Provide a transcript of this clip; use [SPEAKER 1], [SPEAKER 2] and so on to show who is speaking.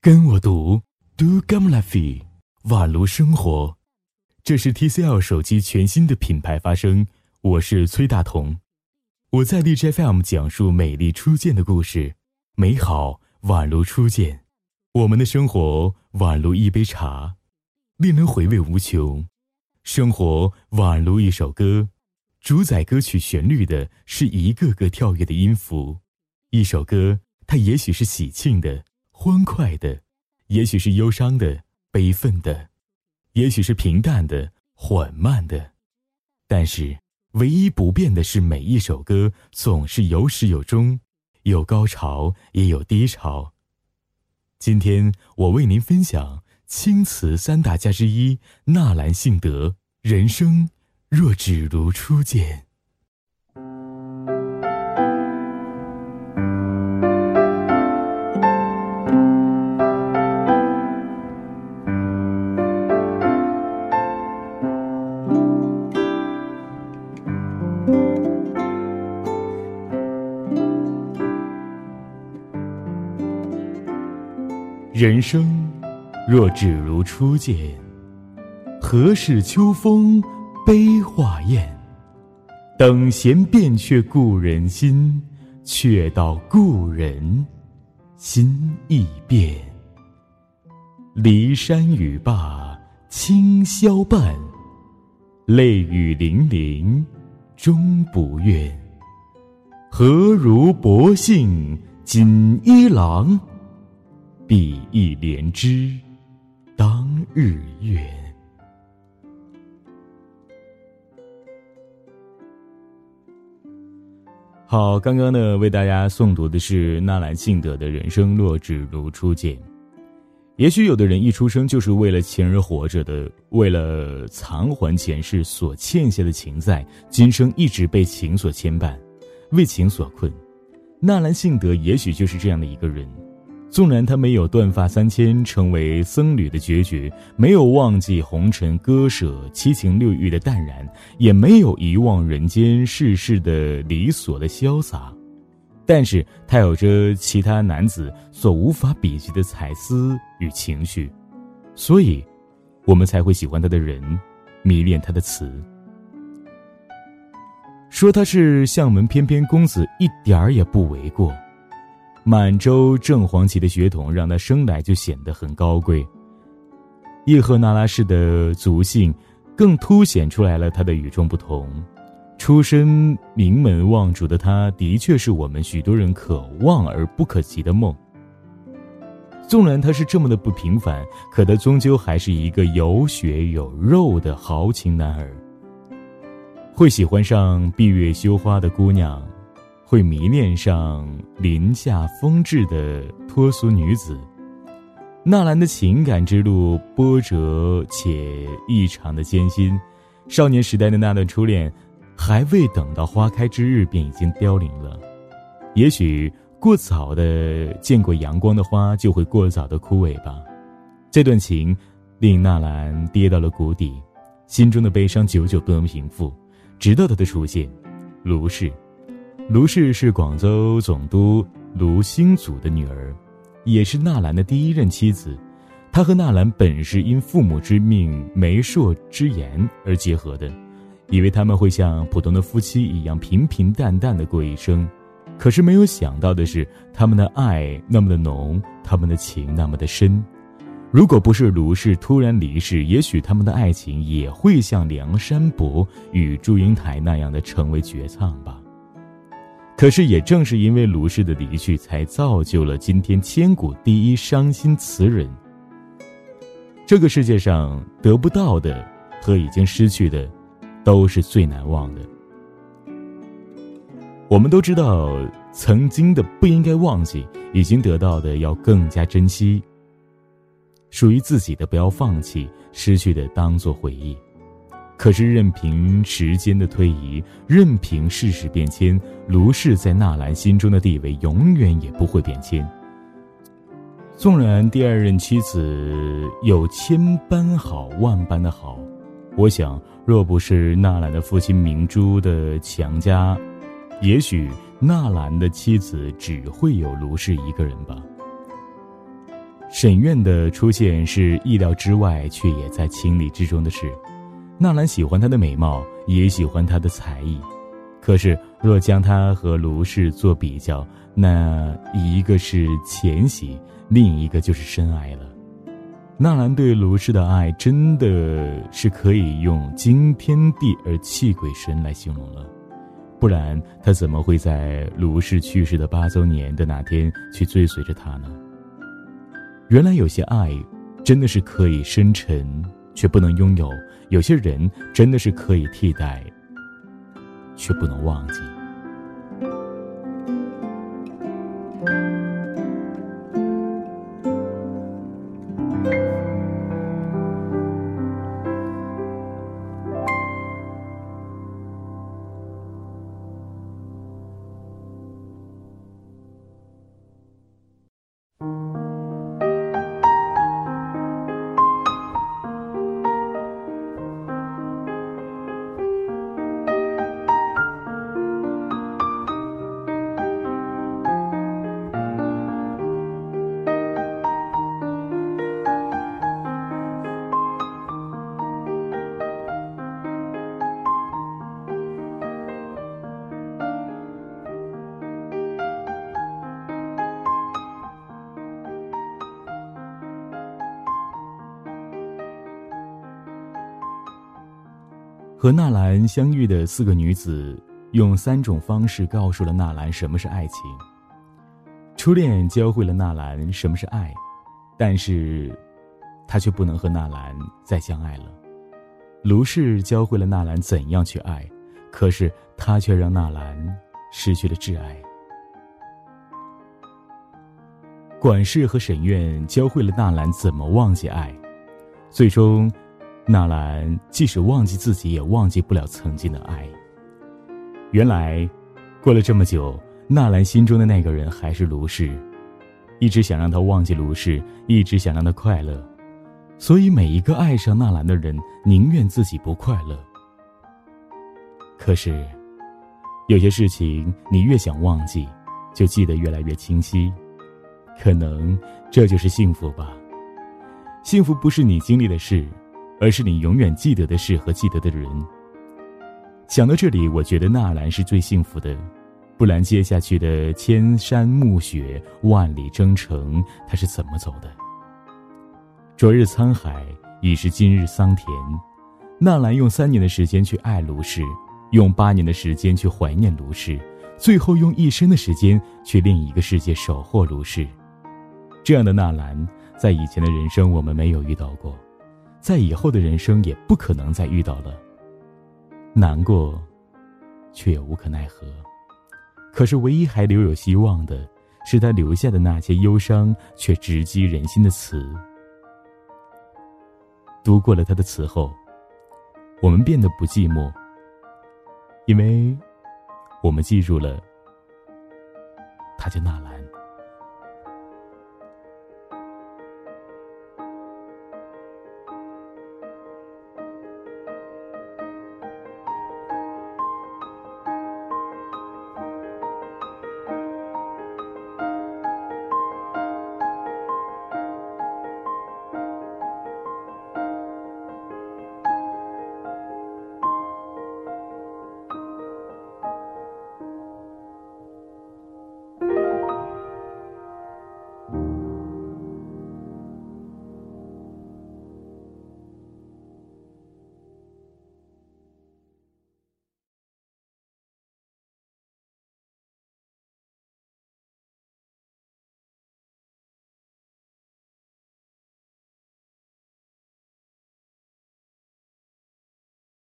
[SPEAKER 1] 跟我读，Do Gamlafi，宛如生活。这是 TCL 手机全新的品牌发声。我是崔大同，我在荔枝 FM 讲述美丽初见的故事，美好宛如初见。我们的生活宛如一杯茶，令人回味无穷。生活宛如一首歌，主宰歌曲旋律的是一个个跳跃的音符。一首歌，它也许是喜庆的、欢快的，也许是忧伤的、悲愤的。也许是平淡的、缓慢的，但是唯一不变的是，每一首歌总是有始有终，有高潮也有低潮。今天我为您分享青瓷三大家之一纳兰性德《人生若只如初见》。人生若只如初见，何事秋风悲画雁？等闲变却故人心，却道故人心易变。骊山语罢清宵半，泪雨霖铃终不怨。何如薄幸锦衣郎？比翼连枝，当日月。好，刚刚呢，为大家诵读的是纳兰性德的人生若只如初见。也许有的人一出生就是为了钱而活着的，为了偿还前世所欠下的情债，今生一直被情所牵绊，为情所困。纳兰性德也许就是这样的一个人。纵然他没有断发三千成为僧侣的决绝，没有忘记红尘割舍七情六欲的淡然，也没有遗忘人间世事的理所的潇洒，但是他有着其他男子所无法比及的才思与情绪，所以，我们才会喜欢他的人，迷恋他的词。说他是相门翩翩公子，一点儿也不为过。满洲正黄旗的血统让他生来就显得很高贵。叶赫那拉氏的族姓，更凸显出来了他的与众不同。出身名门望族的他，的确是我们许多人可望而不可及的梦。纵然他是这么的不平凡，可他终究还是一个有血有肉的豪情男儿。会喜欢上闭月羞花的姑娘。会迷恋上林下风致的脱俗女子，纳兰的情感之路波折且异常的艰辛。少年时代的那段初恋，还未等到花开之日，便已经凋零了。也许过早的见过阳光的花，就会过早的枯萎吧。这段情令纳兰跌到了谷底，心中的悲伤久久不能平复。直到他的出现，卢氏。卢氏是广州总督卢兴祖的女儿，也是纳兰的第一任妻子。她和纳兰本是因父母之命、媒妁之言而结合的，以为他们会像普通的夫妻一样平平淡淡的过一生。可是没有想到的是，他们的爱那么的浓，他们的情那么的深。如果不是卢氏突然离世，也许他们的爱情也会像梁山伯与祝英台那样的成为绝唱吧。可是，也正是因为卢氏的离去，才造就了今天千古第一伤心词人。这个世界上得不到的和已经失去的，都是最难忘的。我们都知道，曾经的不应该忘记，已经得到的要更加珍惜。属于自己的不要放弃，失去的当做回忆。可是，任凭时间的推移，任凭世事变迁，卢氏在纳兰心中的地位永远也不会变迁。纵然第二任妻子有千般好、万般的好，我想，若不是纳兰的父亲明珠的强加，也许纳兰的妻子只会有卢氏一个人吧。沈院的出现是意料之外，却也在情理之中的事。纳兰喜欢她的美貌，也喜欢她的才艺。可是，若将她和卢氏做比较，那一个是浅喜，另一个就是深爱了。纳兰对卢氏的爱，真的是可以用惊天地而泣鬼神来形容了。不然，他怎么会在卢氏去世的八周年的那天去追随着他呢？原来有些爱，真的是可以深沉，却不能拥有；有些人真的是可以替代，却不能忘记。和纳兰相遇的四个女子，用三种方式告诉了纳兰什么是爱情。初恋教会了纳兰什么是爱，但是，他却不能和纳兰再相爱了。卢氏教会了纳兰怎样去爱，可是他却让纳兰失去了挚爱。管事和沈院教会了纳兰怎么忘记爱，最终。纳兰即使忘记自己，也忘记不了曾经的爱。原来，过了这么久，纳兰心中的那个人还是卢氏，一直想让他忘记卢氏，一直想让他快乐，所以每一个爱上纳兰的人，宁愿自己不快乐。可是，有些事情你越想忘记，就记得越来越清晰，可能这就是幸福吧。幸福不是你经历的事。而是你永远记得的事和记得的人。想到这里，我觉得纳兰是最幸福的，不然接下去的千山暮雪、万里征程，他是怎么走的？昨日沧海，已是今日桑田。纳兰用三年的时间去爱卢氏，用八年的时间去怀念卢氏，最后用一生的时间去另一个世界守候卢氏。这样的纳兰，在以前的人生我们没有遇到过。在以后的人生也不可能再遇到了。难过，却也无可奈何。可是唯一还留有希望的，是他留下的那些忧伤却直击人心的词。读过了他的词后，我们变得不寂寞，因为，我们记住了，他叫纳兰。